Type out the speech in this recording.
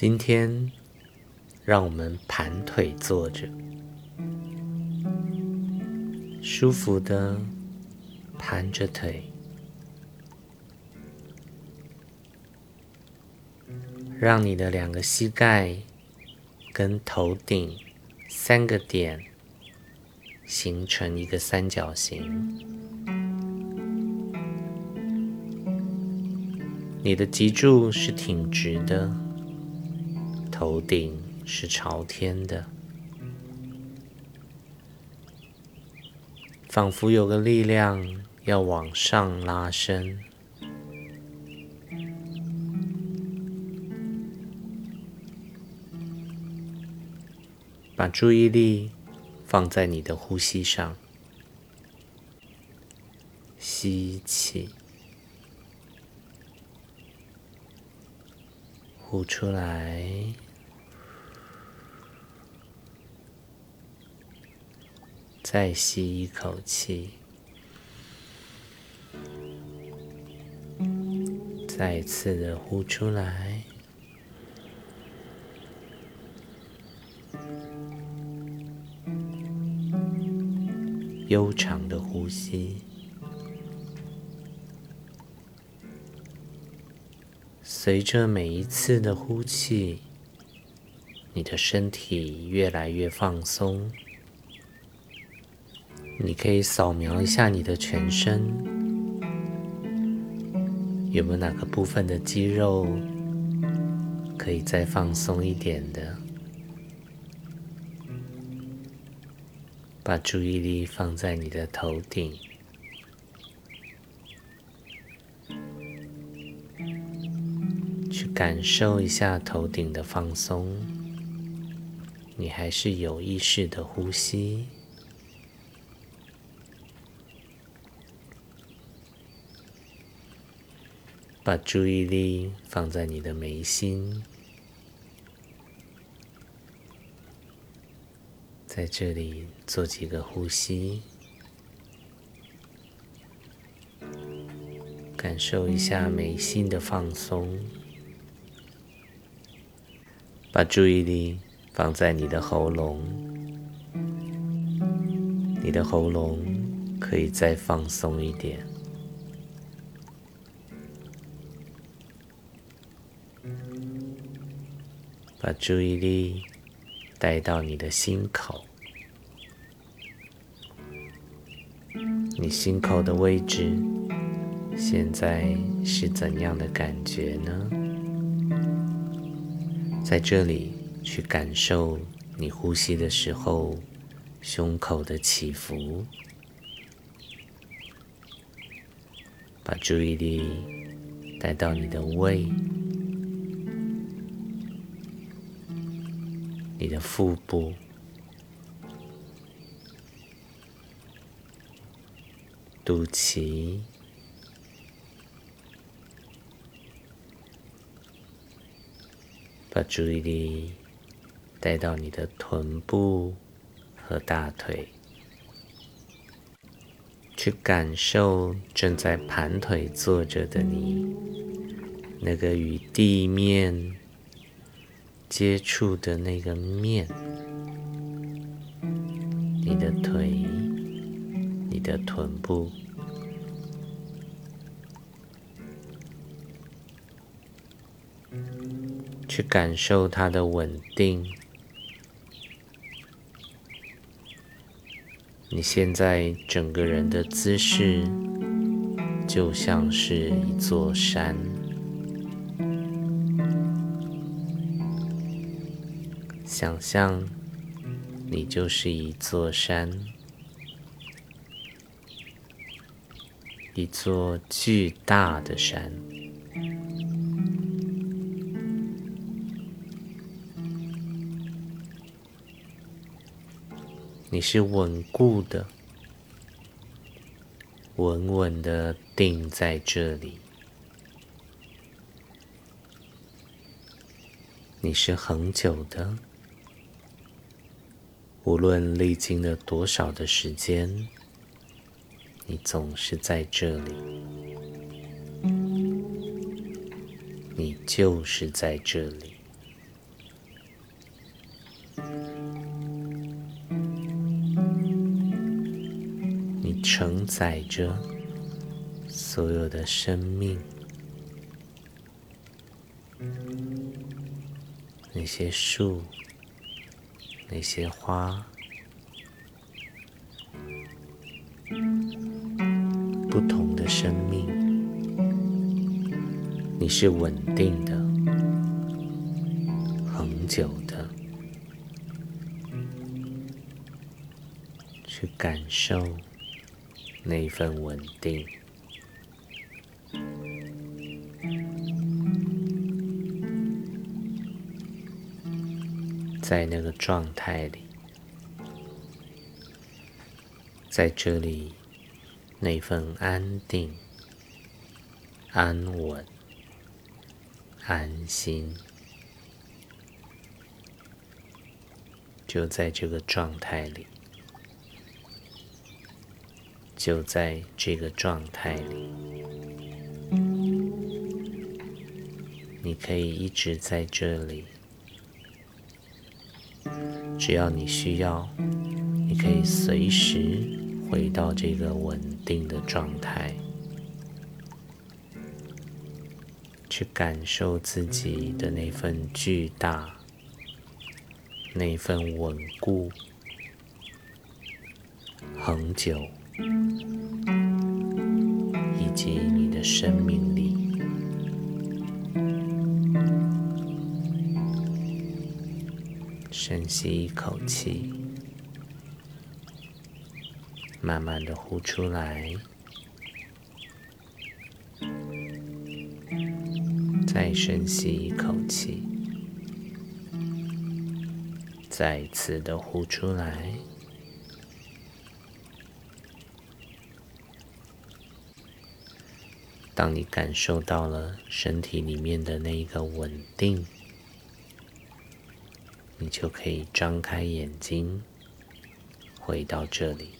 今天，让我们盘腿坐着，舒服的盘着腿，让你的两个膝盖跟头顶三个点形成一个三角形。你的脊柱是挺直的。头顶是朝天的，仿佛有个力量要往上拉伸。把注意力放在你的呼吸上，吸气，呼出来。再吸一口气，再次的呼出来，悠长的呼吸。随着每一次的呼气，你的身体越来越放松。你可以扫描一下你的全身，有没有哪个部分的肌肉可以再放松一点的？把注意力放在你的头顶，去感受一下头顶的放松。你还是有意识的呼吸。把注意力放在你的眉心，在这里做几个呼吸，感受一下眉心的放松。把注意力放在你的喉咙，你的喉咙可以再放松一点。把注意力带到你的心口，你心口的位置现在是怎样的感觉呢？在这里去感受你呼吸的时候胸口的起伏，把注意力带到你的胃。你的腹部、肚脐，把注意力带到你的臀部和大腿，去感受正在盘腿坐着的你，那个与地面。接触的那个面，你的腿，你的臀部，去感受它的稳定。你现在整个人的姿势，就像是一座山。想象，你就是一座山，一座巨大的山。你是稳固的，稳稳的定在这里。你是恒久的。无论历经了多少的时间你总是在这里。你就是在这里。你承载着所有的生命。那些树那些花，不同的生命，你是稳定的，恒久的。去感受那份稳定，在那个状态里，在这里，那份安定、安稳、安心，就在这个状态里。就在这个状态里，你可以一直在这里。只要你需要，你可以随时回到这个稳定的状态，去感受自己的那份巨大、那份稳固、恒久。以及你的生命力，深吸一口气，慢慢的呼出来，再深吸一口气，再次的呼出来。当你感受到了身体里面的那一个稳定，你就可以张开眼睛，回到这里。